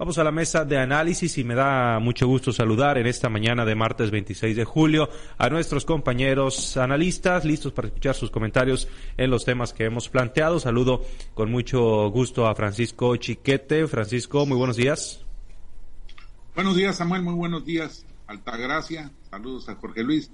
Vamos a la mesa de análisis y me da mucho gusto saludar en esta mañana de martes 26 de julio a nuestros compañeros analistas listos para escuchar sus comentarios en los temas que hemos planteado. Saludo con mucho gusto a Francisco Chiquete. Francisco, muy buenos días. Buenos días, Samuel. Muy buenos días. Altagracia. Saludos a Jorge Luis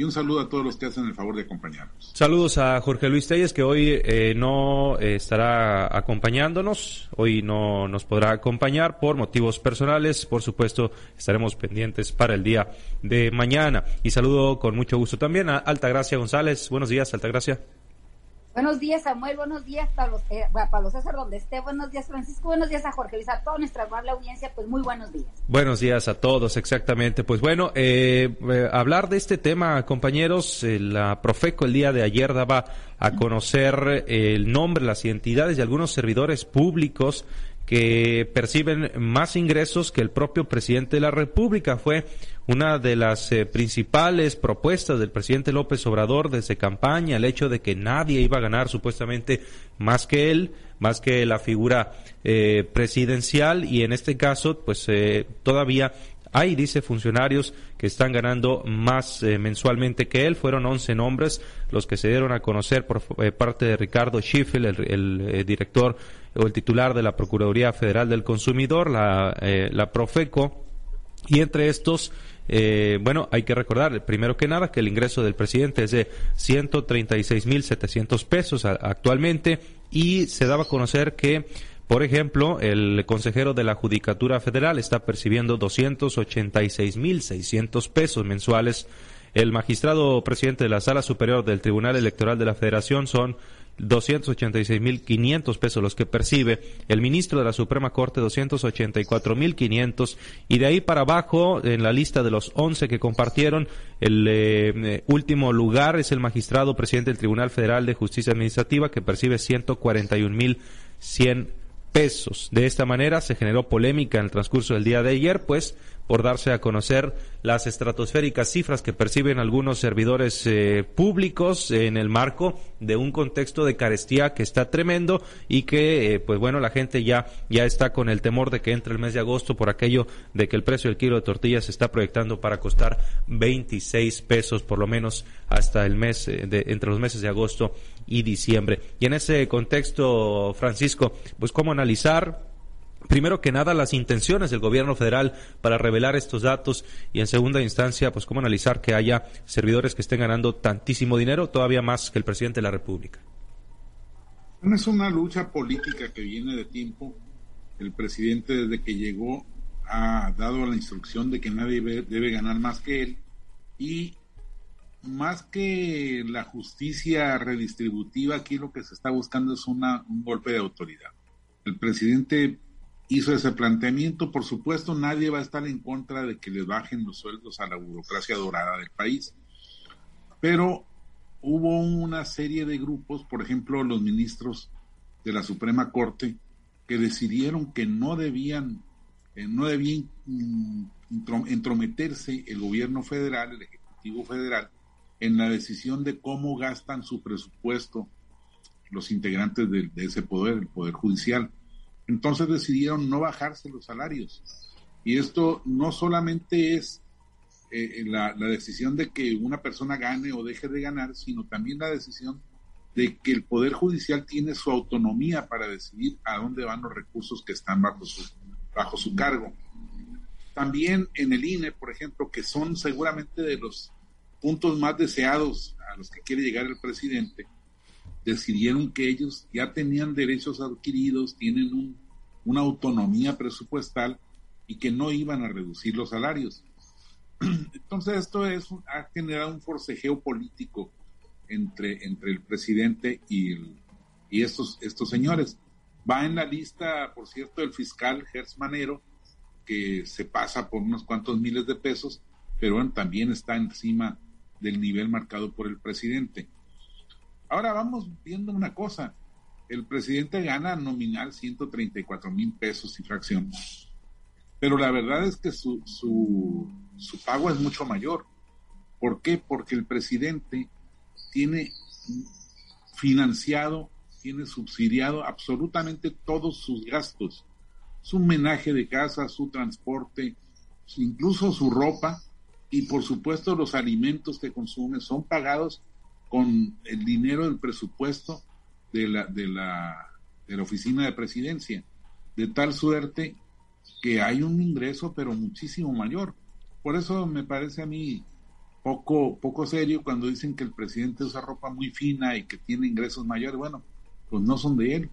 y un saludo a todos los que hacen el favor de acompañarnos. Saludos a Jorge Luis Telles, que hoy eh, no eh, estará acompañándonos, hoy no nos podrá acompañar por motivos personales, por supuesto estaremos pendientes para el día de mañana. Y saludo con mucho gusto también a Altagracia González. Buenos días, Altagracia. Buenos días, Samuel. Buenos días, Pablo, eh, Pablo César, donde esté. Buenos días, Francisco. Buenos días a Jorge Luis, a toda nuestra amable audiencia. Pues muy buenos días. Buenos días a todos, exactamente. Pues bueno, eh, eh hablar de este tema, compañeros. Eh, la Profeco el día de ayer daba a conocer el nombre, las identidades de algunos servidores públicos que perciben más ingresos que el propio presidente de la República. Fue una de las eh, principales propuestas del presidente López Obrador desde campaña, el hecho de que nadie iba a ganar supuestamente más que él, más que la figura eh, presidencial y en este caso, pues eh, todavía hay, dice, funcionarios que están ganando más mensualmente que él. Fueron 11 nombres los que se dieron a conocer por parte de Ricardo Schiffel, el, director o el titular de la Procuraduría Federal del Consumidor, la, la Profeco. Y entre estos eh, bueno, hay que recordar, primero que nada, que el ingreso del presidente es de 136.700 pesos actualmente y se daba a conocer que por ejemplo, el consejero de la Judicatura Federal está percibiendo 286.600 pesos mensuales. El magistrado presidente de la Sala Superior del Tribunal Electoral de la Federación son 286.500 pesos los que percibe, el ministro de la Suprema Corte 284.500 y de ahí para abajo en la lista de los 11 que compartieron, el eh, último lugar es el magistrado presidente del Tribunal Federal de Justicia Administrativa que percibe 141.100 pesos. De esta manera se generó polémica en el transcurso del día de ayer, pues por darse a conocer las estratosféricas cifras que perciben algunos servidores eh, públicos en el marco de un contexto de carestía que está tremendo y que, eh, pues bueno, la gente ya, ya está con el temor de que entre el mes de agosto por aquello de que el precio del kilo de tortillas se está proyectando para costar 26 pesos por lo menos hasta el mes, eh, de, entre los meses de agosto y diciembre. Y en ese contexto, Francisco, pues cómo analizar primero que nada las intenciones del gobierno federal para revelar estos datos y en segunda instancia pues cómo analizar que haya servidores que estén ganando tantísimo dinero todavía más que el presidente de la República. Es una lucha política que viene de tiempo. El presidente desde que llegó ha dado la instrucción de que nadie debe, ganar más que él y más que la justicia redistributiva, aquí lo que se está buscando es una, un golpe de autoridad. El presidente hizo ese planteamiento. Por supuesto, nadie va a estar en contra de que le bajen los sueldos a la burocracia dorada del país. Pero hubo una serie de grupos, por ejemplo, los ministros de la Suprema Corte, que decidieron que no debían, eh, no debían mm, entrometerse el gobierno federal, el Ejecutivo Federal, en la decisión de cómo gastan su presupuesto los integrantes de ese poder, el Poder Judicial entonces decidieron no bajarse los salarios. Y esto no solamente es eh, la, decisión de que una persona gane o deje de ganar, sino también la decisión de que el Poder Judicial tiene su autonomía para decidir a dónde van los recursos que están bajo su, bajo su cargo. También en el INE, por ejemplo, que son seguramente de los puntos más deseados a los que quiere llegar el presidente, decidieron que ellos ya tenían derechos adquiridos, tienen una autonomía presupuestal y que no iban a reducir los salarios. Entonces esto es, ha generado un forcejeo político entre, entre el presidente y, y estos, estos señores. Va en la lista, por cierto, el fiscal Gertz Manero, que se pasa por unos cuantos miles de pesos, pero también está encima del nivel marcado por el presidente. Ahora vamos viendo una cosa. El presidente gana nominal 134 mil pesos y fracción. Pero la verdad es que su, su, su pago es mucho mayor. ¿Por qué? Porque el presidente tiene financiado, tiene subsidiado absolutamente todos sus gastos. su menaje de casa, su transporte, incluso su ropa y por supuesto los alimentos que consume son pagados con el dinero del presupuesto de la, de la, de la oficina de presidencia, de tal suerte que hay un ingreso pero muchísimo mayor. Por eso me parece a mí poco, poco serio cuando dicen que el presidente usa ropa muy fina y que tiene ingresos mayores. Bueno, pues no son de él,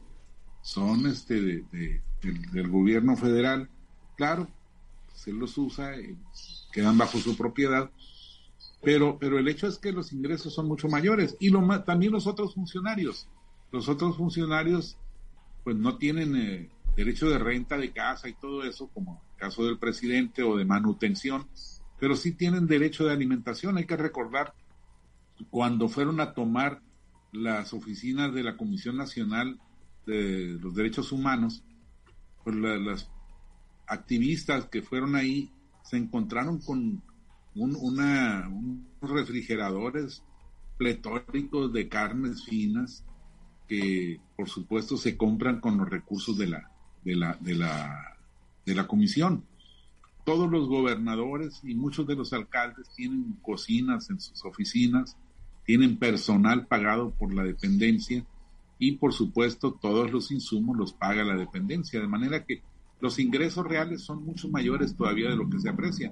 son este de, del, gobierno federal. Claro, se los usa, eh, quedan bajo su propiedad, pero, pero el hecho es que los ingresos son mucho mayores y lo, también los otros funcionarios. Los otros funcionarios pues no tienen eh, derecho de renta de casa y todo eso, como el caso del presidente o de manutención, pero sí tienen derecho de alimentación. Hay que recordar cuando fueron a tomar las oficinas de la Comisión Nacional de los Derechos Humanos, pues las activistas que fueron ahí se encontraron con una, unos refrigeradores pletóricos de carnes finas que por supuesto se compran con los recursos de la, de la, de la, de la comisión todos los gobernadores y muchos de los alcaldes tienen cocinas en sus oficinas, tienen personal pagado por la dependencia y por supuesto todos los insumos los paga la dependencia, de manera que los ingresos reales son mucho mayores todavía de lo que se aprecia.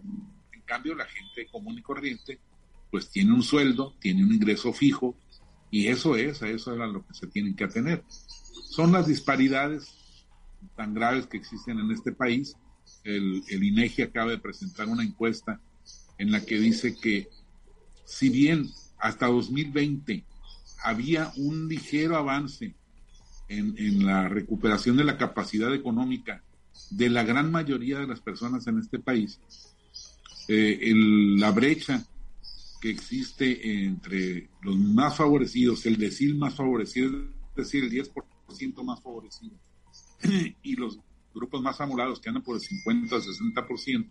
Cambio, la gente común y corriente pues tiene un sueldo, tiene un ingreso fijo y eso es, a eso es lo que se tienen que atener. Son las disparidades tan graves que existen en este país el, INEGI acaba de presentar una encuesta en la que dice que si bien hasta 2020 había un ligero avance en, la recuperación de la capacidad económica de la gran mayoría de las personas en este país, eh, el, la brecha que existe entre los más favorecidos, el decil más favorecido, es decir, el 10% más favorecido, y los grupos más amolados que andan por el 50 o 60%,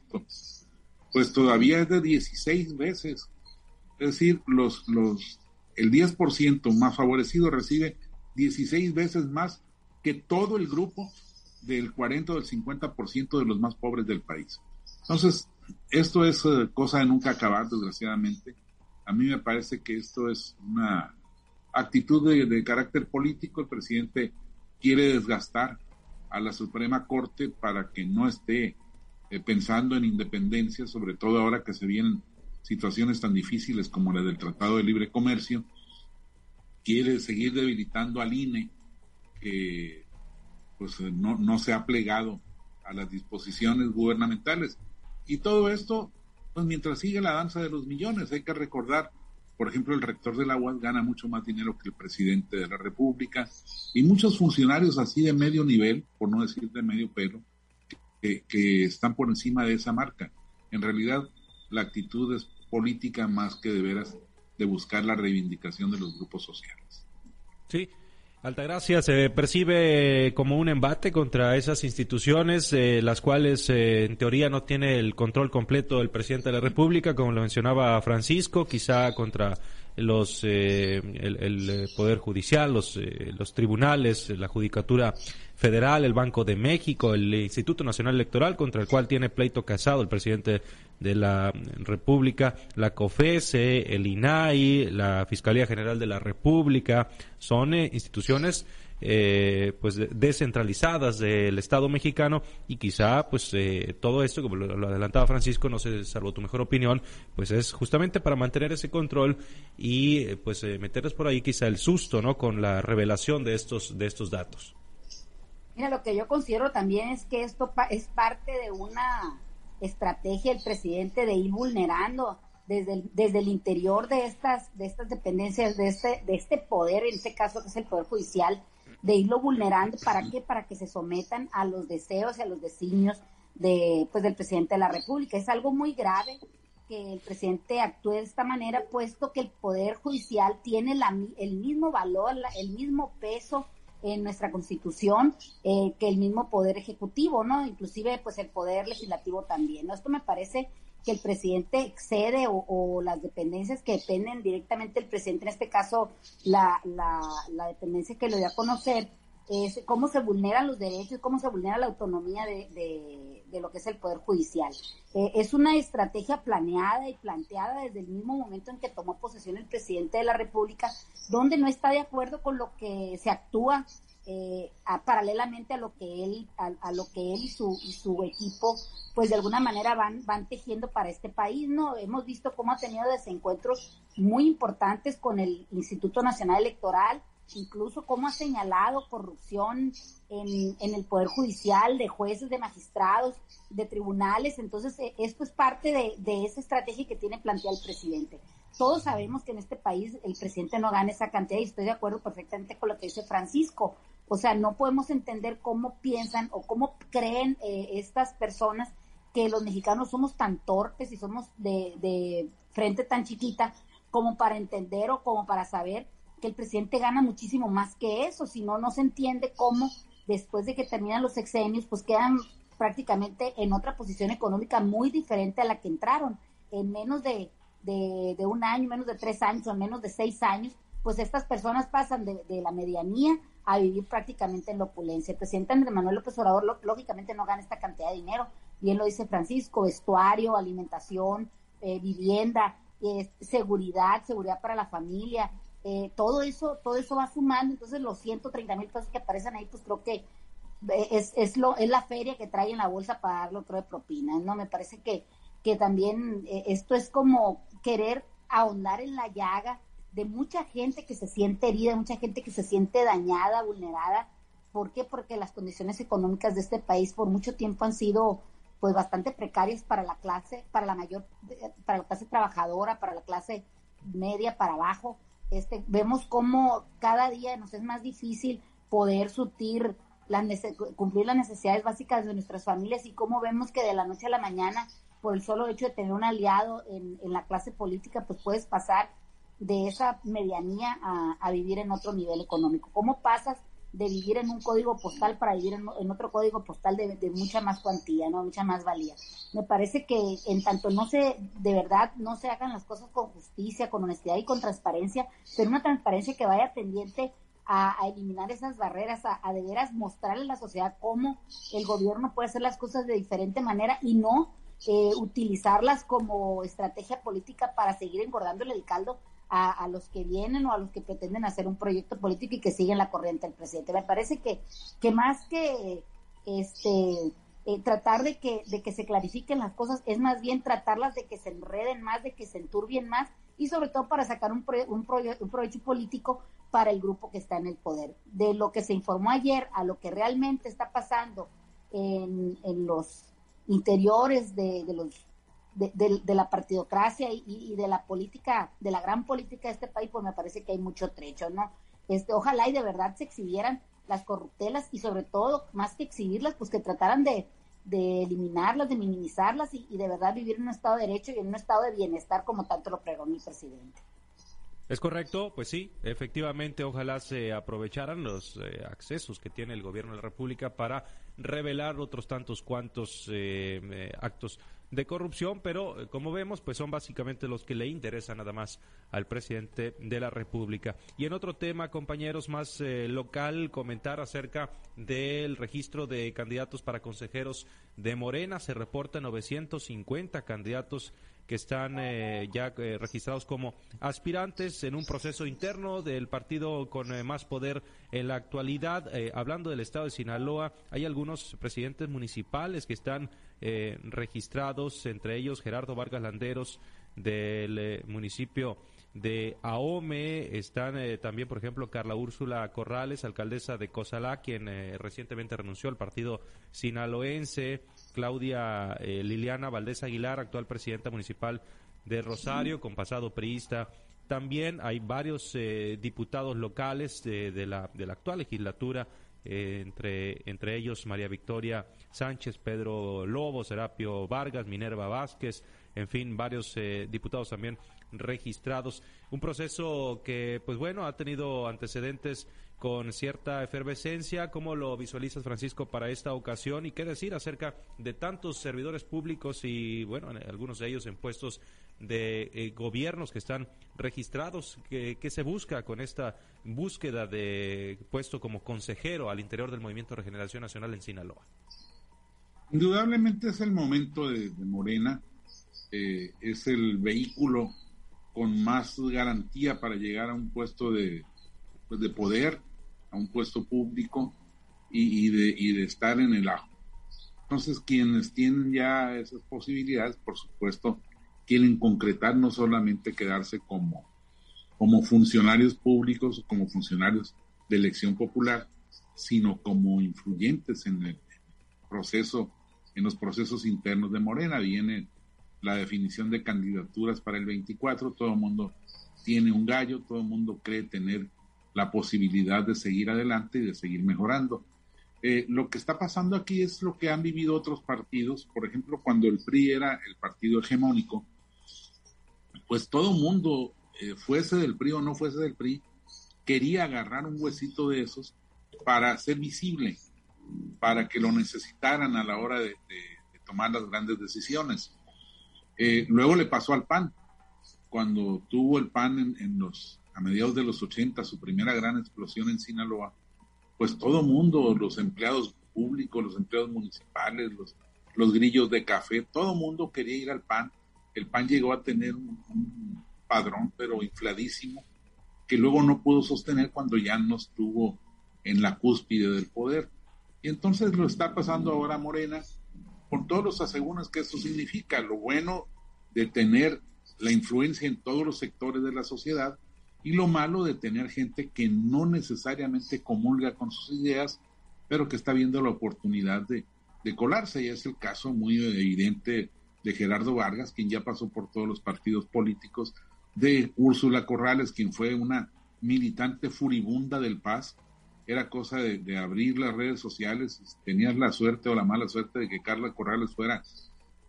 pues todavía es de 16 veces. Es decir, los, los, el 10% más favorecido recibe 16 veces más que todo el grupo del 40 o del 50% de los más pobres del país. Entonces, esto es eh, cosa de nunca acabar, desgraciadamente. A mí me parece que esto es una actitud de, carácter político. El presidente quiere desgastar a la Suprema Corte para que no esté eh, pensando en independencia, sobre todo ahora que se vienen situaciones tan difíciles como la del Tratado de Libre Comercio, quiere seguir debilitando al INE, que pues eh, no, no se ha plegado a las disposiciones gubernamentales. Y todo esto, pues mientras sigue la danza de los millones, hay que recordar por ejemplo, el rector de la gana mucho más dinero que el presidente de la República y muchos funcionarios así de medio nivel, por no decir de medio pelo, que, están por encima de esa marca. En realidad, la actitud es política más que de veras de buscar la reivindicación de los grupos sociales. Sí, Altagracia se percibe como un embate contra esas instituciones, eh, las cuales eh, en teoría no tiene el control completo el presidente de la República, como lo mencionaba Francisco, quizá contra los eh, el, poder judicial, los los tribunales, la judicatura federal, el Banco de México, el Instituto Nacional Electoral, contra el cual tiene pleito casado el presidente de la República, la COFESE, el INAI, la Fiscalía General de la República, son eh, instituciones eh, pues descentralizadas del Estado mexicano y quizá pues eh, todo esto como lo, adelantaba Francisco no sé salvo tu mejor opinión pues es justamente para mantener ese control y pues meterles por ahí quizá el susto no con la revelación de estos de estos datos mira lo que yo considero también es que esto es parte de una estrategia del presidente de ir vulnerando desde el, desde el interior de estas, de estas dependencias, de este, de este poder, en este caso que es el Poder Judicial, de irlo vulnerando, ¿para qué? Para que se sometan a los deseos y a los designios de, pues, del presidente de la República. Es algo muy grave que el presidente actúe de esta manera, puesto que el Poder Judicial tiene la, el mismo valor, el mismo peso en nuestra constitución eh, que el mismo poder ejecutivo, ¿no? Inclusive pues el poder legislativo también, ¿no? Esto me parece que el presidente excede o, las dependencias que dependen directamente del presidente, en este caso la, la, la dependencia que lo dio a conocer, es cómo se vulneran los derechos, cómo se vulnera la autonomía de, lo que es el Poder Judicial. Eh, es una estrategia planeada y planteada desde el mismo momento en que tomó posesión el presidente de la República, donde no está de acuerdo con lo que se actúa eh, paralelamente a lo que él a, lo que él y su y su equipo pues de alguna manera van van tejiendo para este país no hemos visto cómo ha tenido desencuentros muy importantes con el Instituto Nacional Electoral incluso cómo ha señalado corrupción en, en el Poder Judicial, de jueces, de magistrados, de tribunales. Entonces, eh, esto es parte de, de esa estrategia que tiene planteada el presidente. Todos sabemos que en este país el presidente no gana esa cantidad y estoy de acuerdo perfectamente con lo que dice Francisco. O sea, no podemos entender cómo piensan o cómo creen eh, estas personas que los mexicanos somos tan torpes y somos de, de frente tan chiquita como para entender o como para saber que el presidente gana muchísimo más que eso, si no, se entiende cómo después de que terminan los sexenios, pues quedan prácticamente en otra posición económica muy diferente a la que entraron. En menos de, de, un año, menos de tres años o en menos de seis años, pues estas personas pasan de, la medianía a vivir prácticamente en la opulencia. El presidente Andrés Manuel López Obrador lógicamente no gana esta cantidad de dinero, bien lo dice Francisco, vestuario, alimentación, eh, vivienda, eh, seguridad, seguridad para la familia, eh, todo eso, todo eso va sumando, entonces los 130 mil pesos que aparecen ahí, pues creo que eh, es, es, lo, es la feria que trae en la bolsa para darle otro de propina, ¿no? Me parece que, que también eh, esto es como querer ahondar en la llaga de mucha gente que se siente herida, mucha gente que se siente dañada, vulnerada. ¿Por qué? Porque las condiciones económicas de este país por mucho tiempo han sido pues bastante precarias para la clase, para la mayor, para la clase trabajadora, para la clase media, para abajo. Este, vemos cómo cada día nos es más difícil poder sutir las cumplir las necesidades básicas de nuestras familias y cómo vemos que de la noche a la mañana, por el solo hecho de tener un aliado en, la clase política, pues puedes pasar de esa medianía a, vivir en otro nivel económico. ¿Cómo pasas de vivir en un código postal para vivir en, otro código postal de, mucha más cuantía, no mucha más valía. Me parece que en tanto no se, de verdad, no se hagan las cosas con justicia, con honestidad y con transparencia, pero una transparencia que vaya tendiente a, eliminar esas barreras, a, de veras mostrarle a la sociedad cómo el gobierno puede hacer las cosas de diferente manera y no eh, utilizarlas como estrategia política para seguir engordándole el caldo a, los que vienen o a los que pretenden hacer un proyecto político y que siguen la corriente del presidente. Me parece que, que más que este eh, tratar de que, de que se clarifiquen las cosas, es más bien tratarlas de que se enreden más, de que se enturbien más y sobre todo para sacar un, un, un provecho político para el grupo que está en el poder. De lo que se informó ayer a lo que realmente está pasando en, en los interiores de los de, la partidocracia y, de la política, de la gran política de este país, pues me parece que hay mucho trecho, ¿no? Este, ojalá y de verdad se exhibieran las corruptelas y sobre todo, más que exhibirlas, pues que trataran de, de eliminarlas, de minimizarlas y, y, de verdad vivir en un estado de derecho y en un estado de bienestar como tanto lo pregó mi presidente. Es correcto, pues sí, efectivamente, ojalá se aprovecharan los eh, accesos que tiene el gobierno de la República para revelar otros tantos cuantos eh, eh, actos de corrupción, pero como vemos, pues son básicamente los que le interesan nada más al presidente de la República. Y en otro tema, compañeros, más local, comentar acerca del registro de candidatos para consejeros de Morena. Se reporta 950 candidatos que están eh, ya eh, registrados como aspirantes en un proceso interno del partido con eh, más poder en la actualidad. hablando del estado de Sinaloa, hay algunos presidentes municipales que están registrados, entre ellos Gerardo Vargas Landeros del municipio de Ahome, están también, por ejemplo, Carla Úrsula Corrales, alcaldesa de Cozalá, quien recientemente renunció al partido sinaloense, Claudia eh, Liliana Valdés Aguilar, actual presidenta municipal de Rosario, con pasado priista. También hay varios eh, diputados locales de, la, de la actual legislatura, eh, entre, entre ellos María Victoria Sánchez, Pedro Lobo, Serapio Vargas, Minerva Vázquez, en fin, varios eh, diputados también registrados. Un proceso que, pues bueno, ha tenido antecedentes con cierta efervescencia. ¿Cómo lo visualizas, Francisco, para esta ocasión? ¿Y qué decir acerca de tantos servidores públicos y, bueno, algunos de ellos en puestos de eh, gobiernos que están registrados? ¿Qué, se busca con esta búsqueda de puesto como consejero al interior del Movimiento de Regeneración Nacional en Sinaloa? Indudablemente es el momento de, Morena, eh, es el vehículo con más garantía para llegar a un puesto de, pues, de poder, a un puesto público y, de, estar en el ajo. Entonces, quienes tienen ya esas posibilidades, por supuesto, quieren concretar, no solamente quedarse como, como funcionarios públicos como funcionarios de elección popular, sino como influyentes en el proceso, en los procesos internos de Morena. Viene la definición de candidaturas para el 24, todo el mundo tiene un gallo, todo el mundo cree tener la posibilidad de seguir adelante y de seguir mejorando. Eh, lo que está pasando aquí es lo que han vivido otros partidos, por ejemplo, cuando el PRI era el partido hegemónico, pues todo mundo, eh, fuese del PRI o no fuese del PRI, quería agarrar un huesito de esos para ser visible, para que lo necesitaran a la hora de tomar las grandes decisiones. Eh, luego le pasó al PAN, cuando tuvo el PAN en, los, a mediados de los 80, su primera gran explosión en Sinaloa, pues todo mundo, los empleados públicos, los empleados municipales, los, los grillos de café, todo mundo quería ir al PAN. El PAN llegó a tener un, padrón, pero infladísimo, que luego no pudo sostener cuando ya no estuvo en la cúspide del poder. Y entonces lo está pasando ahora Morena, con todos los aseguros que eso significa, lo bueno de tener la influencia en todos los sectores de la sociedad y lo malo de tener gente que no necesariamente comulga con sus ideas, pero que está viendo la oportunidad de, colarse. Y es el caso muy evidente de Gerardo Vargas, quien ya pasó por todos los partidos políticos, de Úrsula Corrales, quien fue una militante furibunda del Paz, era cosa de, abrir las redes sociales, tenías la suerte o la mala suerte de que Carla Corrales fuera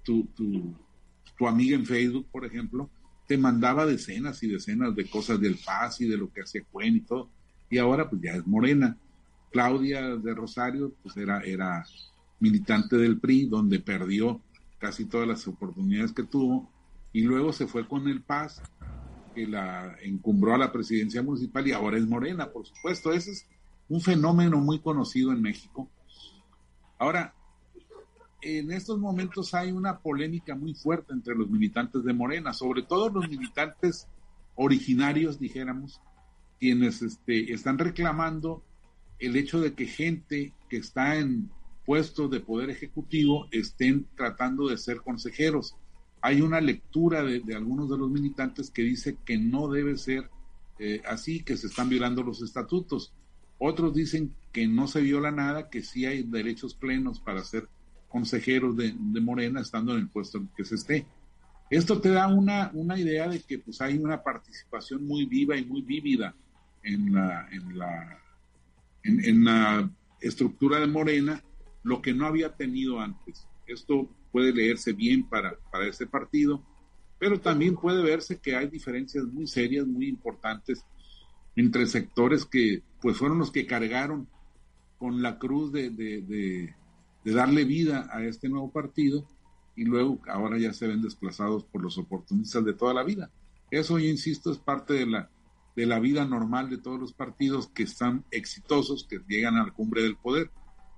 tu, tu, tu amiga en Facebook, por ejemplo, te mandaba decenas y decenas de cosas del Paz y de lo que hacía Cuen y todo, y ahora pues ya es morena. Claudia de Rosario, pues era, era militante del PRI, donde perdió casi todas las oportunidades que tuvo, y luego se fue con el Paz, que la encumbró a la presidencia municipal y ahora es morena, por supuesto. Ese es un fenómeno muy conocido en México. Ahora, en estos momentos hay una polémica muy fuerte entre los militantes de Morena, sobre todo los militantes originarios, dijéramos, quienes este, están reclamando el hecho de que gente que está en puestos de poder ejecutivo estén tratando de ser consejeros. Hay una lectura de, algunos de los militantes que dice que no debe ser eh, así, que se están violando los estatutos. Otros dicen que no se viola nada, que sí hay derechos plenos para ser consejeros de, Morena estando en el puesto en que se esté. Esto te da una, una idea de que pues hay una participación muy viva y muy vívida en la, en la, en, la estructura de Morena, lo que no había tenido antes. Esto puede leerse bien para, para este partido, pero también puede verse que hay diferencias muy serias, muy importantes entre sectores que pues fueron los que cargaron con la cruz de, de, darle vida a este nuevo partido y luego ahora ya se ven desplazados por los oportunistas de toda la vida. Eso, yo insisto, es parte de la, de la vida normal de todos los partidos que están exitosos, que llegan a la cumbre del poder.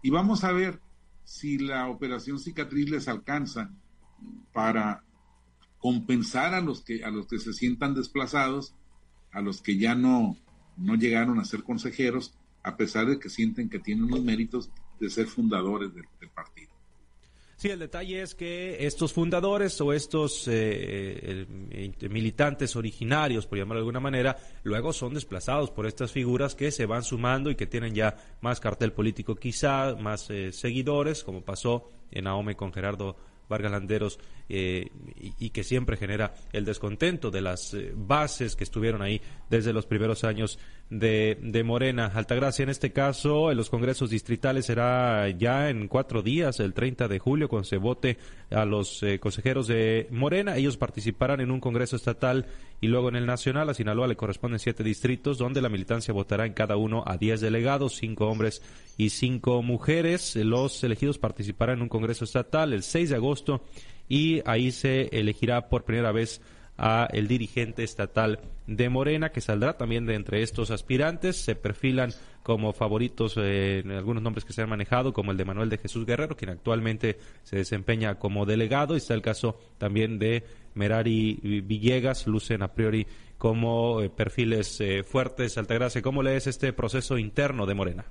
Y vamos a ver si la operación cicatriz les alcanza para compensar a los que a los que se sientan desplazados, a los que ya no no llegaron a ser consejeros, a pesar de que sienten que tienen los méritos de ser fundadores del, partido. Sí, el detalle es que estos fundadores o estos eh, militantes originarios, por llamarlo de alguna manera, luego son desplazados por estas figuras que se van sumando y que tienen ya más cartel político quizá, más eh, seguidores, como pasó en AOME con Gerardo Vargas Landeros eh, y, que siempre genera el descontento de las bases que estuvieron ahí desde los primeros años de, de Morena. Altagracia, en este caso, en los congresos distritales será ya en cuatro días, el 30 de julio, cuando se vote a los eh, consejeros de Morena. Ellos participarán en un congreso estatal y luego en el nacional. A Sinaloa le corresponden siete distritos, donde la militancia votará en cada uno a diez delegados, cinco hombres y cinco mujeres. Los elegidos participarán en un congreso estatal el 6 de agosto y ahí se elegirá por primera vez a el dirigente estatal de Morena, que saldrá también de entre estos aspirantes. Se perfilan como favoritos eh, algunos nombres que se han manejado, como el de Manuel de Jesús Guerrero, quien actualmente se desempeña como delegado, y está el caso también de Merari Villegas, lucen a priori como eh, perfiles eh, fuertes. Altagracia, ¿cómo lees este proceso interno de Morena?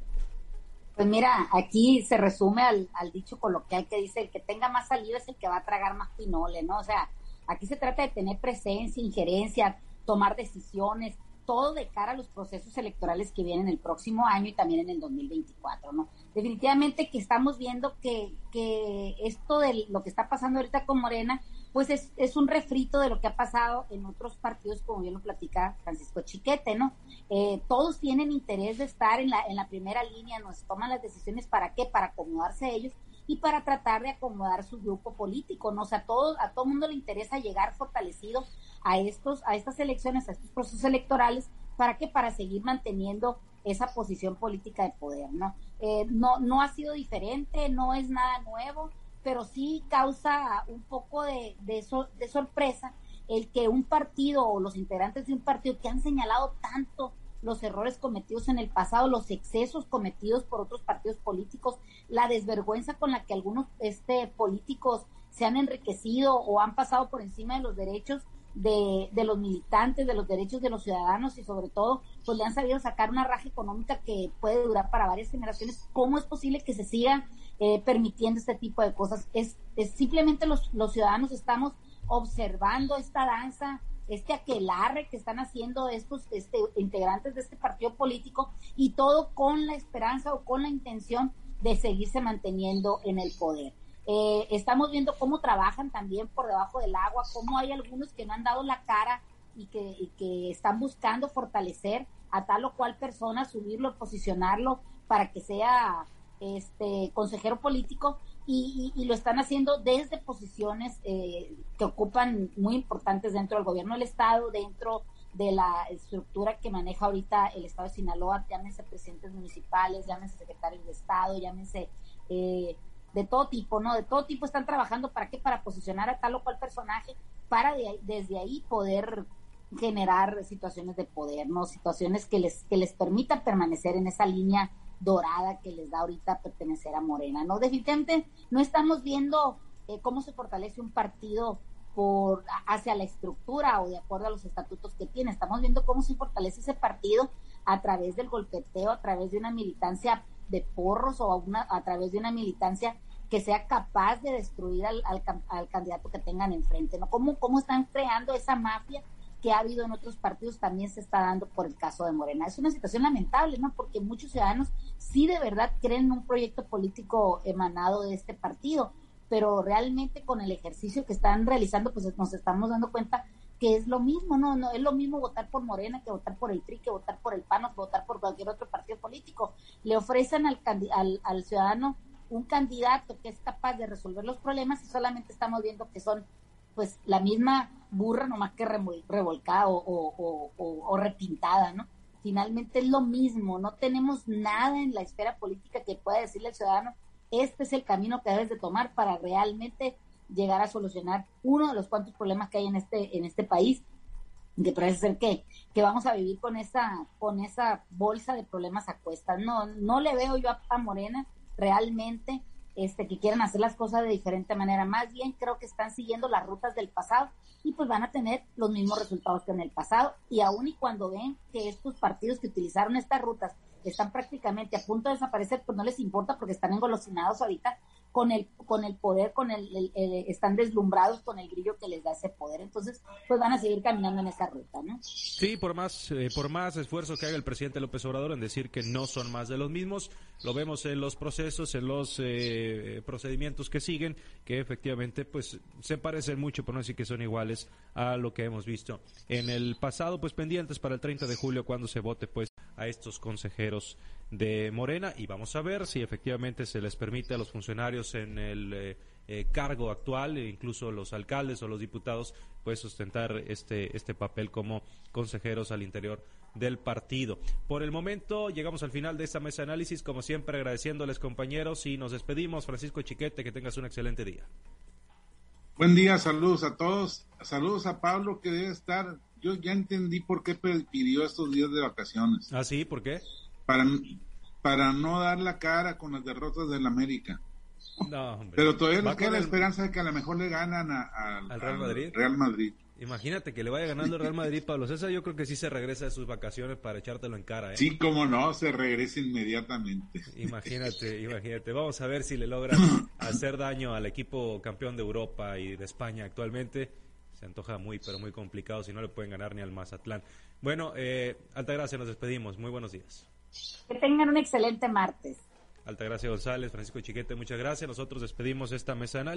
Pues mira, aquí se resume al, al dicho coloquial que dice, el que tenga más saliva es el que va a tragar más pinole, ¿no? O sea, Aquí se trata de tener presencia, injerencia, tomar decisiones, todo de cara a los procesos electorales que vienen el próximo año y también en el 2024, ¿no? Definitivamente que estamos viendo que, que esto de lo que está pasando ahorita con Morena, pues es, es, un refrito de lo que ha pasado en otros partidos, como bien lo platica Francisco Chiquete, ¿no? Eh, todos tienen interés de estar en la, en la primera línea, nos toman las decisiones para qué, para acomodarse a ellos y para tratar de acomodar su grupo político, ¿no? O sea, a todo, a todo mundo le interesa llegar fortalecido a estos, a estas elecciones, a estos procesos electorales, ¿para qué? Para seguir manteniendo esa posición política de poder, ¿no? Eh, no, no ha sido diferente, no es nada nuevo, pero sí causa un poco de, de sorpresa el que un partido o los integrantes de un partido que han señalado tanto los errores cometidos en el pasado, los excesos cometidos por otros partidos políticos, la desvergüenza con la que algunos este, políticos se han enriquecido o han pasado por encima de los derechos de, de, los militantes, de los derechos de los ciudadanos y sobre todo, pues le han sabido sacar una raja económica que puede durar para varias generaciones. ¿Cómo es posible que se siga eh, permitiendo este tipo de cosas? Es, es simplemente los, los ciudadanos estamos observando esta danza este aquelarre que están haciendo estos este, integrantes de este partido político y todo con la esperanza o con la intención de seguirse manteniendo en el poder. Eh, estamos viendo cómo trabajan también por debajo del agua, cómo hay algunos que no han dado la cara y que, y que están buscando fortalecer a tal o cual persona, subirlo, posicionarlo para que sea este consejero político y, lo están haciendo desde posiciones eh, que ocupan muy importantes dentro del gobierno del Estado, dentro de la estructura que maneja ahorita el Estado de Sinaloa, llámense presidentes municipales, llámense secretarios de Estado, llámense eh, de todo tipo, ¿no? De todo tipo están trabajando para qué, para posicionar a tal o cual personaje, para desde ahí poder generar situaciones de poder, ¿no? Situaciones que les, que les permitan permanecer en esa línea dorada que les da ahorita pertenecer a Morena. No, definitivamente no estamos viendo eh, cómo se fortalece un partido por hacia la estructura o de acuerdo a los estatutos que tiene. Estamos viendo cómo se fortalece ese partido a través del golpeteo, a través de una militancia de porros o a, una, a través de una militancia que sea capaz de destruir al, al, al candidato que tengan enfrente, ¿no? ¿Cómo, ¿Cómo están creando esa mafia que ha habido en otros partidos también se está dando por el caso de Morena. Es una situación lamentable, ¿no? Porque muchos ciudadanos sí de verdad creen en un proyecto político emanado de este partido, pero realmente con el ejercicio que están realizando, pues nos estamos dando cuenta que es lo mismo, ¿no? no Es lo mismo votar por Morena que votar por el PRI, que votar por el PAN o votar por cualquier otro partido político. Le ofrecen al, al, al ciudadano un candidato que es capaz de resolver los problemas y solamente estamos viendo que son pues la misma burra nomás que revolcada o, repintada, ¿no? Finalmente es lo mismo, no tenemos nada en la esfera política que pueda decirle al ciudadano, este es el camino que debes de tomar para realmente llegar a solucionar uno de los cuantos problemas que hay en este, en este país, que parece ser que, que vamos a vivir con esa, con esa bolsa de problemas a cuestas. No, no le veo yo a Morena realmente este, que quieren hacer las cosas de diferente manera. Más bien creo que están siguiendo las rutas del pasado y pues van a tener los mismos resultados que en el pasado. Y aún y cuando ven que estos partidos que utilizaron estas rutas están prácticamente a punto de desaparecer, pues no les importa porque están engolosinados ahorita con el, con el poder, con el, están deslumbrados con el grillo que les da ese poder. Entonces, pues van a seguir caminando en esa ruta, ¿no? Sí, por más, eh, por más esfuerzo que haga el presidente López Obrador en decir que no son más de los mismos, lo vemos en los procesos, en los eh, procedimientos que siguen, que efectivamente, pues, se parecen mucho, por no decir que son iguales a lo que hemos visto en el pasado, pues pendientes para el 30 de julio cuando se vote, pues, a estos consejeros de Morena y vamos a ver si efectivamente se les permite a los funcionarios en el eh, eh, cargo actual, e incluso los alcaldes o los diputados, pues sustentar este, este papel como consejeros al interior del partido. Por el momento llegamos al final de esta mesa de análisis, como siempre agradeciéndoles compañeros y nos despedimos. Francisco Chiquete, que tengas un excelente día. Buen día, saludos a todos. Saludos a Pablo que debe estar. Yo ya entendí por qué pidió estos días de vacaciones. ¿Ah, sí? ¿Por qué? para, para no dar la cara con las derrotas del América. No, Pero todavía nos queda la esperanza de que a lo mejor le ganan al Real Madrid. Real Madrid. Imagínate que le vaya ganando el Real Madrid, Pablo César. Yo creo que sí se regresa de sus vacaciones para echártelo en cara. ¿eh? Sí, como no, se regresa inmediatamente. Imagínate, imagínate. Vamos a ver si le logra hacer daño al equipo campeón de Europa y de España actualmente. Se antoja muy, pero muy complicado si no le pueden ganar ni al Mazatlán. Bueno, eh, Altagracia, nos despedimos. Muy buenos días. Que tengan un excelente martes. Altagracia González, Francisco Chiquete, muchas gracias. Nosotros despedimos esta mesa de análisis.